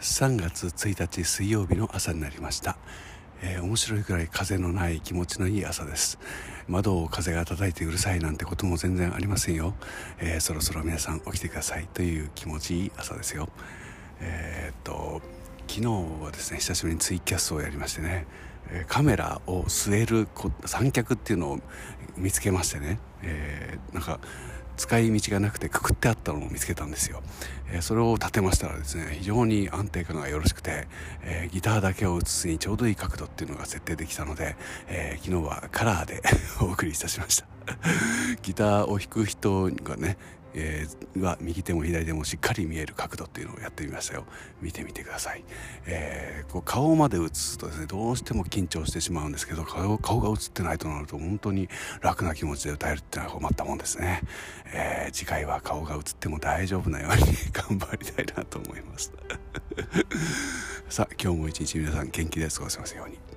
3月1日水曜日の朝になりました、えー、面白いくらい風のない気持ちのいい朝です。窓を風が叩いてうるさいなんてことも全然ありませんよ、えー、そろそろ皆さん起きてくださいという気持ちいい朝ですよ。えー、っと昨日はですね久しぶりにツイキャスをやりましてね。カメラを据える三脚っていうのを見つけましてね、えー、なんか使い道がなくてくくってあったのを見つけたんですよ、えー、それを立てましたらですね非常に安定感がよろしくて、えー、ギターだけを映すにちょうどいい角度っていうのが設定できたので、えー、昨日はカラーで お送りいたしました。ギターを弾く人がねえー、は右手も左手もしっかり見える角度っていうのをやってみましたよ。見てみてください、えー、こう顔まで映すとですねどうしても緊張してしまうんですけど顔顔が映ってないとなると本当に楽な気持ちで歌えるっていうのは困ったもんですね、えー、次回は顔が映っても大丈夫なように 頑張りたいなと思います。さあ今日も一日皆さん元気で過ごせますように。